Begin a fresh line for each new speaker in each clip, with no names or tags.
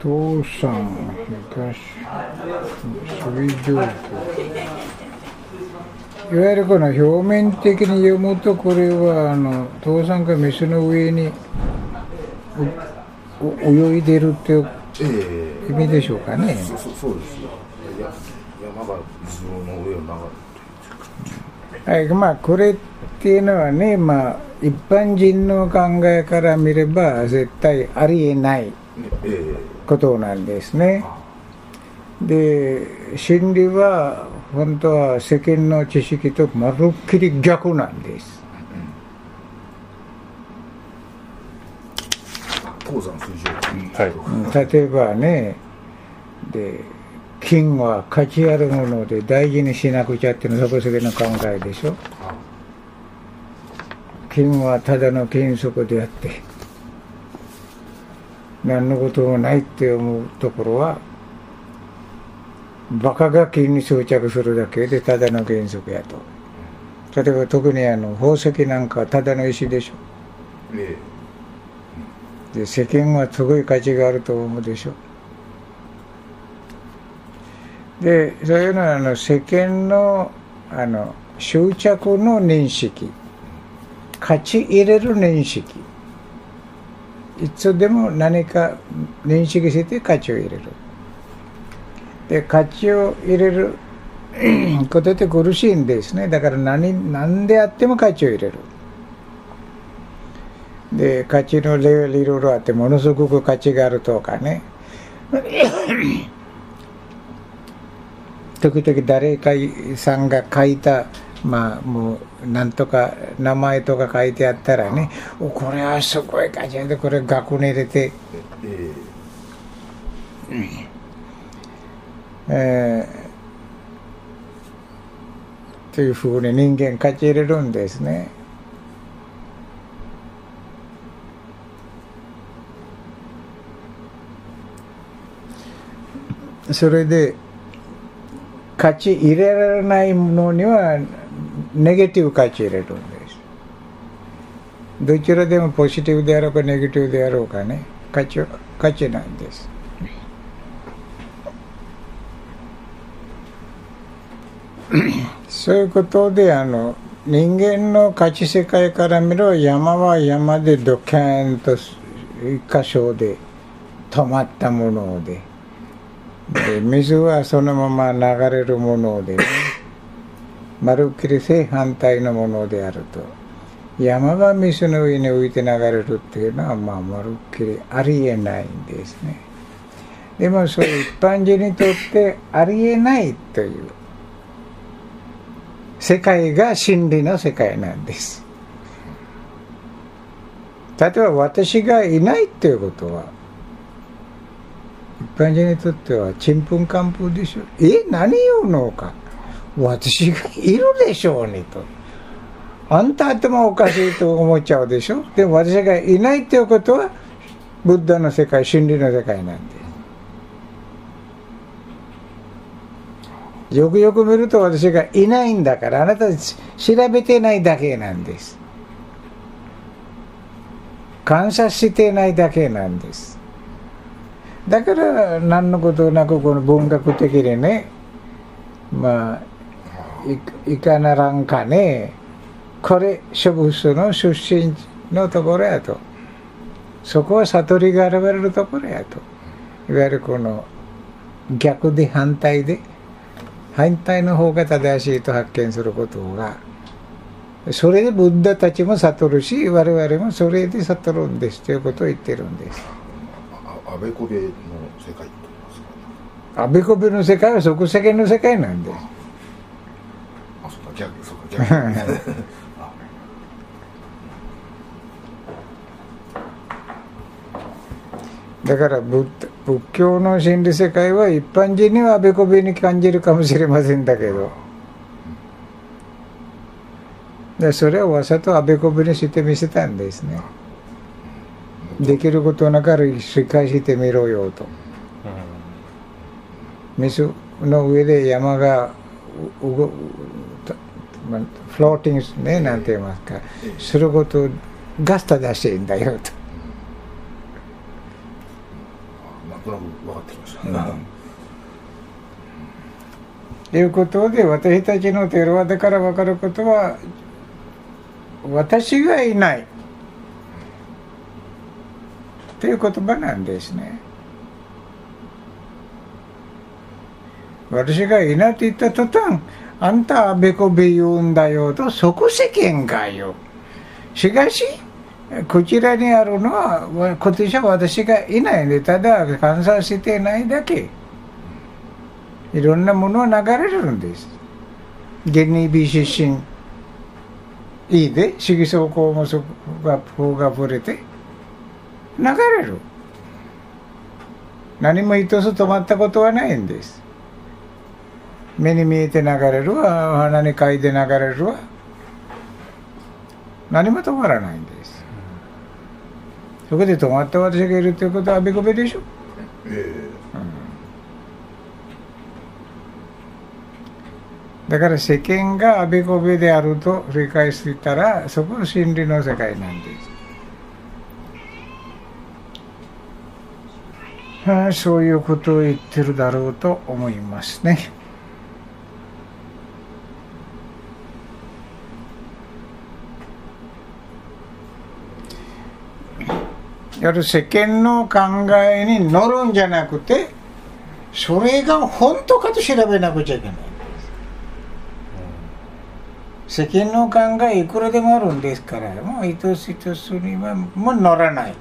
父さん昔水上いわゆるこの表面的に読むとこれはあの父さんがメスの上に泳いでるっていう意味でしょうかね、
そうそうそう。です山が水の上を流れて
はい。まあこれっていうのはねまあ一般人の考えから見れば絶対ありえない。
え
ことなんですね。で真理は本当は世間の知識とまるっきり逆なんです。
鉱山水上
はい
うん例えばねで金は価値あるもので大事にしなくちゃっていうのはそこ世間の考えでしょ金はただの金属であって何のこともないって思うところはバカが金に装着するだけでただの原則やと。例えば特にあの宝石なんかはただの石でしょ。
え
で世間はすごい価値があると思うでしょ。でそういうのはあの世間のあの執着の認識。価値入れる認識いつでも何か認識して価値を入れる。で価値を入れる ことって苦しいんですね。だから何何であっても価値を入れる。で価値のレベルいろいろあってものすごく価値があるとかね。時々誰かさんが書いたまあもうなんとか名前とか書いてあったらねおこれはすごい価値あるでこれ額に入れて。
え
えー、というふうに人間価値入れるんですね。それで価値入れられないものにはネガティブ価値入れるんです。どちらでもポジティブであろうかネガティブであろうかね価値価値なんです。そういうことであの人間の価値世界から見れば山は山でドキャンと一箇所で止まったものでで水はそのまま流れるもので、ね、まるっきり正反対のものであると。山が水の上に浮いて流れるっていうのは、まあ、まるっきりありえないんですね。でもそう一般人にとってありえないという世界が真理の世界なんです。例えば私がいないっていうことは一般人にとってはちんぷんかんぷんでしょ。え何言うのか。私がいるでしょうにと。あんた頭おかしいと思っちゃうでしょ？でも私がいないっていうことはブッダの世界真理の世界なんですよくよく見ると私がいないんだからあなた調べてないだけなんです。感謝してないだけなんです。だから何のことなくこの文学的にねまあいいかならんかね。これ植物の出身のところやと。そこは悟りが現れるところやと。いわゆるこの逆で反対で反対の方が正しいと発見することがそれでブッダたちも悟るし我々もそれで悟るんですということを言ってるんです。
ああべこべの世界って言いますか？
あべこべの世界は即世間の世界なんです
か逆そうか逆 あ。
だから仏仏教の心理世界は一般人にはあべこべに感じるかもしれませんだけど。でそれをわざとあべこべにしてみせたんですね。できることなから理解してみろよと。水の上で山がまあフローティングすねなんて言いますか。することが正しいんだよと。
まあとなく分かってきました、
うん。ということで私たちのテロワだから分かることは私がいない。という言葉なんですね。私がいないと言った途端あんたあべこべ言うんだよとそこ世間がよしかしこちらにあるのは今年は私がいないでただ観察してないだけ。いろんなものは流れるんです。ゲニービー出身。いいで色相項もそこが風が触れて流れる。何も糸す止まったことはないんです。目に見えて流れるわ。鼻に嗅いで流れるわ。何も止まらないんです。そこで止まった私がいるということはあべこべでしょ。
え
だから世間があべこべであると理解していたらそこは真理の世界なんです、そういうことを言ってるだろうと思いますね。やる世間の考えに乗るんじゃなくてそれが本当かと調べなくちゃいけない。世間の考えいくらでもあるんですからもう一つ一つにはもう乗らない。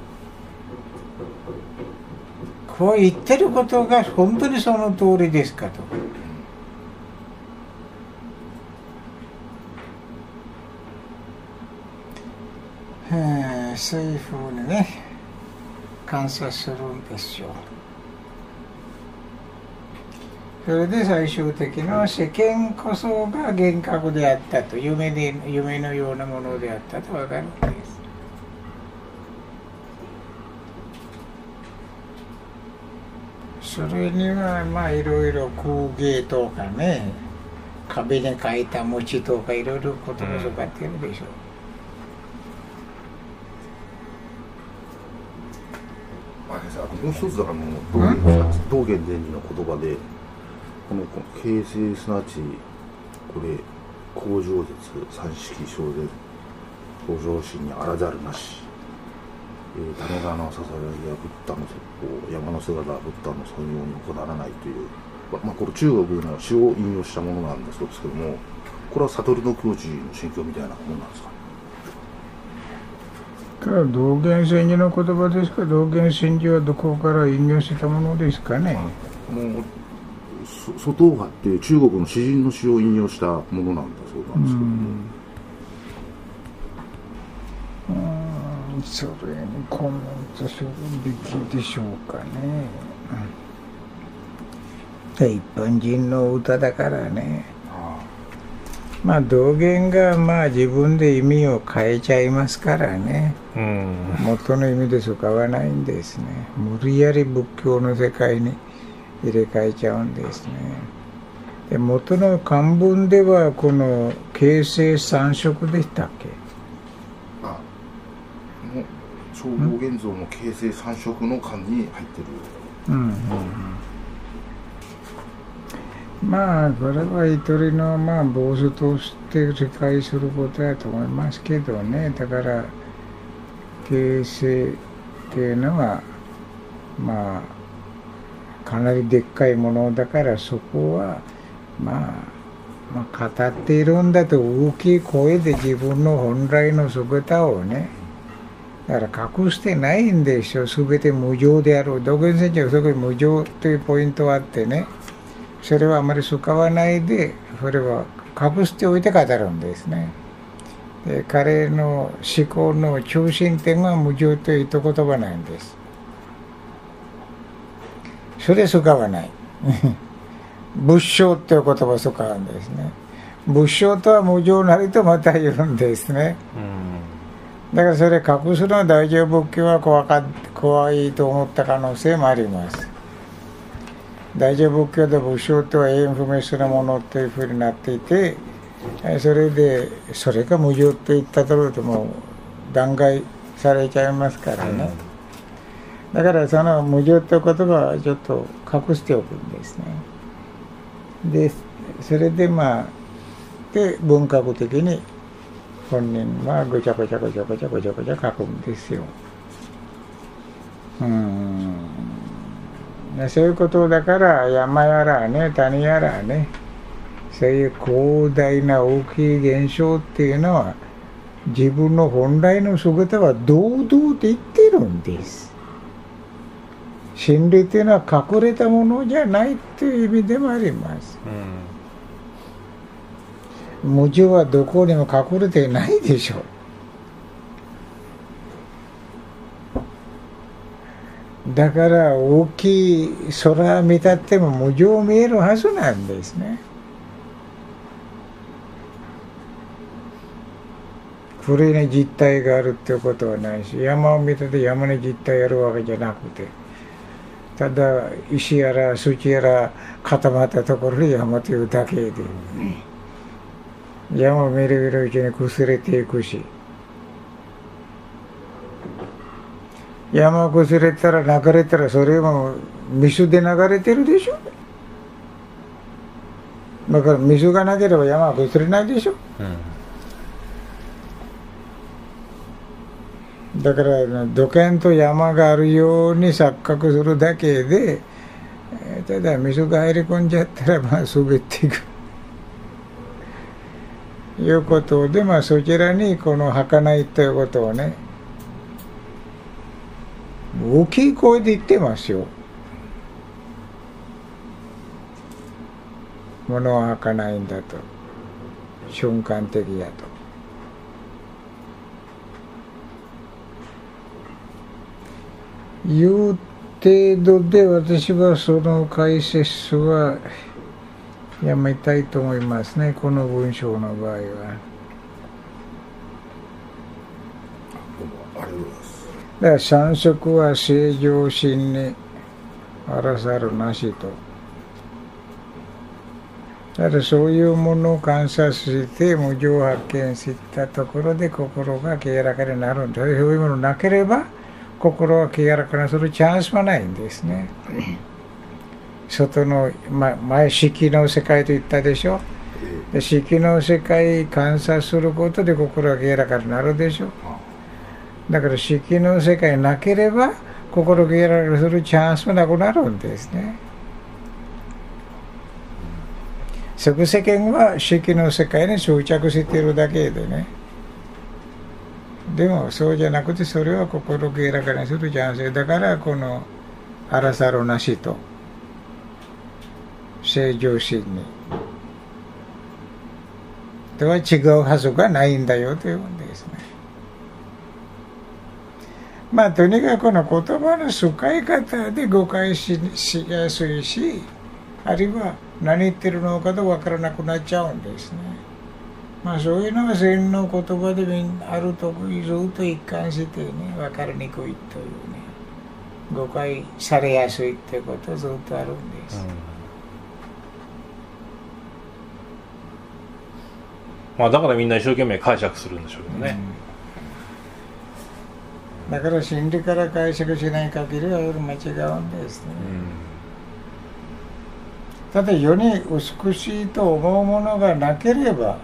こう言ってることが本当にその通りですかと。そういうふうにね。観察するんですよ。それで最終的な世間こそが幻覚であったと。夢で夢のようなものであったと分かるんです。それにはまあいろいろ工芸とかね壁に描いた餅とかいろいろことかってるでしょう、
まあ、ともう一つあの道元伝授の言葉でこの形成すなわちこれ工場絶三式小で向上心にあらざるなし、えー、種川のささややブッダの説法山の姿ブッダの尊用にこだらないという。ままあこれ中国の詩を引用したものなんですけどもこれは悟りの境地の心境みたいなものなんですか
から道元禅師の言葉ですか？道元禅師はどこから引用したものですかね？
もう外を張って中国の詩人の詩を引用したものなんだそうなんですけども。
うんそれにコメントするべきでしょうかね。一般人の歌だからね。まあ道元がまあ自分で意味を変えちゃいますからね、うん、元の意味で使わないんですね。無理やり仏教の世界に入れ替えちゃうんですね。で元の漢文ではこの形成三色でしたっけ？
あもう超道現像も形成三色の漢に入ってる。うんうん
まあこれは一人のまあ坊主として理解することだと思いますけどね。だから形成っていうのはまあかなりでっかいものだからそこは、まあ、まあ語っているんだと大きい声で自分の本来の姿をねだから隠してないんでしょ。全て無常である。道元先生はそこに無常というポイントがあってね。それはあまり使わないでそれは隠しておいて語るんですね。で彼の思考の中心点は無常という言葉なんです。それ使わない。仏性っていう言葉を使うんですね。仏性とは無常なりとまた言うんですね、だからそれ隠すのは大乗仏教は怖か怖いと思った可能性もあります大乗仏教で仏性とは永遠不滅なものというふうになっていてそれでそれが無常って言ったところでもう弾劾されちゃいますからね、だからその無常という言葉はちょっと隠しておくんですね。でそれでまあで文化学的に本人はごちゃごちゃごちゃごちゃごちゃごちゃ書くんですよ。うんそういうことだから山やらね谷やらねそういう広大な大きい現象っていうのは自分の本来の姿は堂々と言ってるんです。真理っていうのは隠れたものじゃないという意味でもあります、うん、無常はどこにも隠れてないでしょうだから大きい空見たっても無常見えるはずなんですね。それに実体があるっていうことはないし山を見てて山に実体あるわけじゃなくてただ石やら土やら固まったところで山というだけで、山を見る見るうちに崩れていくし山崩れたら流れたらそれも水で流れてるでしょ？だから水がなければ山は崩れないでしょ、うん。だから土建と山があるように錯覚するだけでただ水が入り込んじゃったらまあ滑っていく。いうことでまあそちらにこの儚いということをね大きい声で言ってますよ。物は儚いんだと。瞬間的やと。いう程度で私はその解説はやめたいと思いますね。この文章の場合は。だから三色は正常心にあらざるなしと。だからそういうものを観察して無常発見したところで心が清らかになるんだ。そういうものなければ心を清らかにするチャンスはないんですね。外の、ま、前式の世界と言ったでしょ。で式の世界観察することで心が清らかになるでしょ。だから式の世界なければ心を清らかにするチャンスもなくなるんですね。即世間は式の世界に執着しているだけでね。でもそうじゃなくてそれは心清らかにするチャンスだからこの荒さろなしと正常心にでは違うはずがないんだよというんですねまあとにかくこの言葉の使い方で誤解ししやすいしあるいは何言ってるのかと分からなくなっちゃうんですね。まあそういうのが禅の言葉であるとずっと一貫してね分かりにくいというね誤解されやすいってことずっとあるんです、うん、
まあだからみんな一生懸命解釈するんでしょうけどね、
うん、だから心理から解釈しない限りは夜間違うんですね、うん、ただ世に美しいと思うものがなければ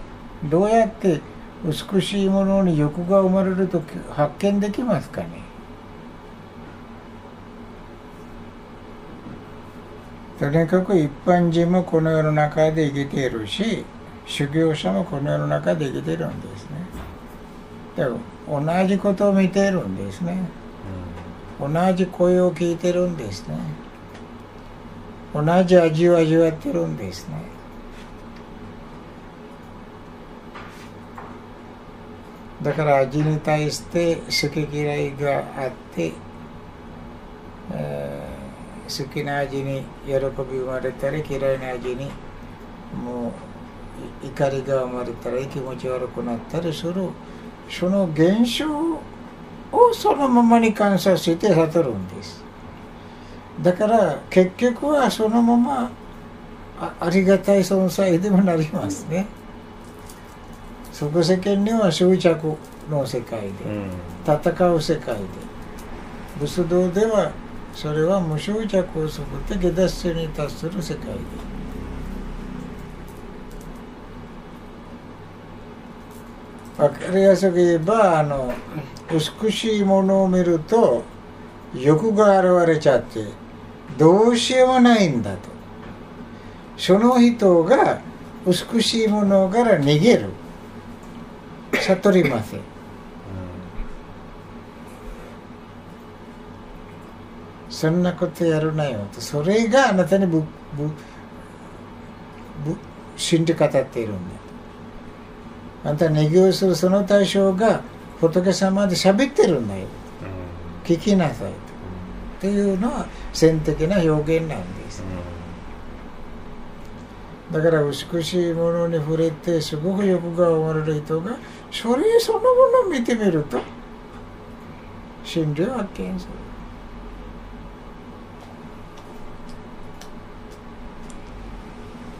どうやって美しいものに欲が生まれると発見できますかね。とにかく一般人もこの世の中で生きているし修行者もこの世の中で生きているんですね同じことを見てるんですね、同じ声を聞いてるんですね。同じ味を味わってるんですね。だから味に対して好き嫌いがあって、えー、好きな味に喜び生まれたり嫌いな味にもう怒りが生まれたり気持ち悪くなったりするその現象をそのままに観察して悟るんです。だから結局はそのままあありがたい存在でもなりますね。即世間には執着の世界で、うん、戦う世界でブス道ではそれは無執着を作って下脱性に達する世界でわかりやすく言えばあの美しいものを見ると欲が現れちゃってどうしようもないんだと。その人が美しいものから逃げる。悟りません。そんなことやるなよと。それがあなたにぶぶぶ心理語っているんだ。あんた逃げをするその対象が仏様で喋ってるんだよ聞きなさいと。っていうのは線的な表現なんです。だから美しいものに触れてすごく欲が生まれる人がそれそのものを見てみると真理を発見する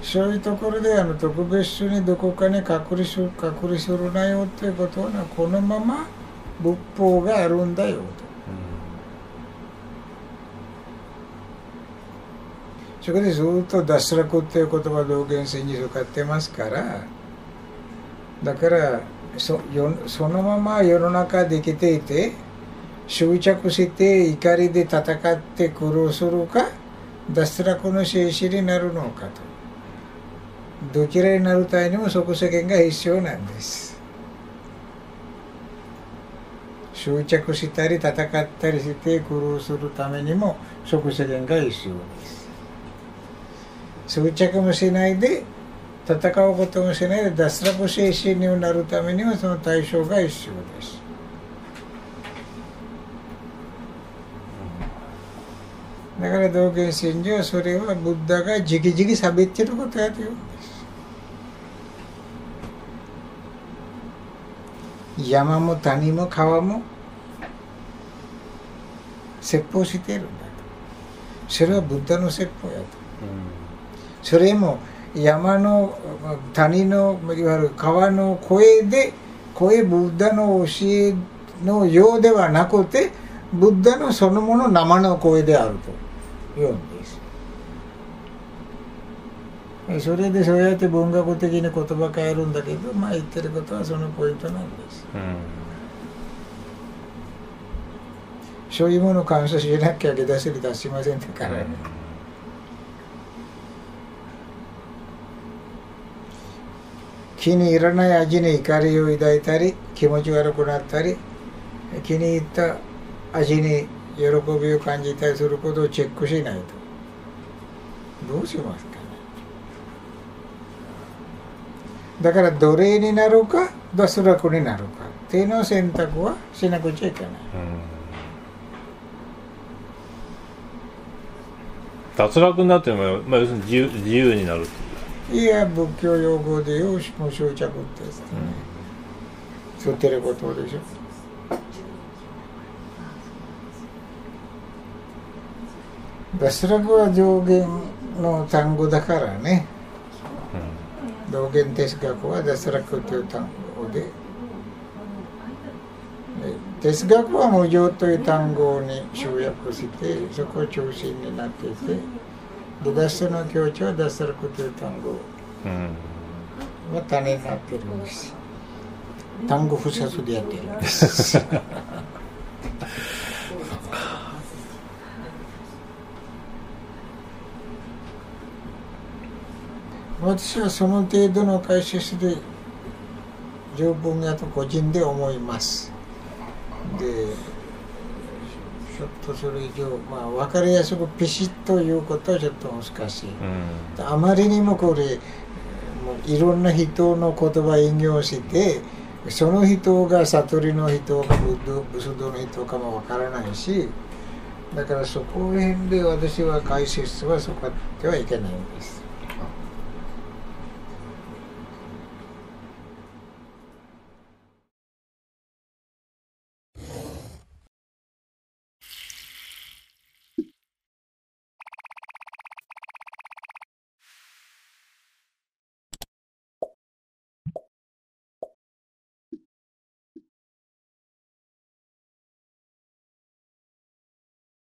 そういうところであの特別にどこかに隔離する隔離するなよっていうことはこのまま仏法があるんだよと。そこでずっと脱落っていう言葉道元戦に使ってますからだからそよそのまま世の中で生きていて執着して怒りで戦って苦労するか脱落の精神になるのかと。どちらになるためにも即世間が必要なんです。執着したり戦ったりして苦労するためにも即世間が必要です。執着もしないで戦うこともしないで脱落精神になるためにはその対象が必要です。だから道元禅師はそれはブッダがじきじき喋ってることやと言うんです山も谷も川も説法しているんだと。それはブッダの説法やと、それも山の谷のいわゆる川の声で声ブッダの教えのようではなくてブッダのそのもの生の声であると言うんです。それでそうやって文学的に言葉変えるんだけどまあ言ってることはそのポイントなんです、そういうものを感謝しなきゃ下出せり出しませんだから。ね、気に入らない味に怒りを抱いたり気持ち悪くなったり気に入った味に喜びを感じたりすることをチェックしないと。どうしますかねだから奴隷になるか脱落になるか。っていうの選択はしなくちゃいけない、
脱落になっても、まあ、要するに自由自由になる。い
や仏教用語で言う無執着ってやつね、そうってることでしょ。脱落は上限の単語だからね道元哲学は脱落という単語で哲学は無常という単語に集約してそこを中心になっていてで脱出の境地は脱落という単語は種になってるんです。単語不殺でやってるんです。私はその程度の解説で十分やと個人で思います。でちょっとそれ以上まあ分かりやすくピシッということはちょっと難しい、あまりにもこれもういろんな人の言葉引用してその人が悟りの人かブスドの人かもわからないしだからそこら辺で私は解説はそこではいけないんです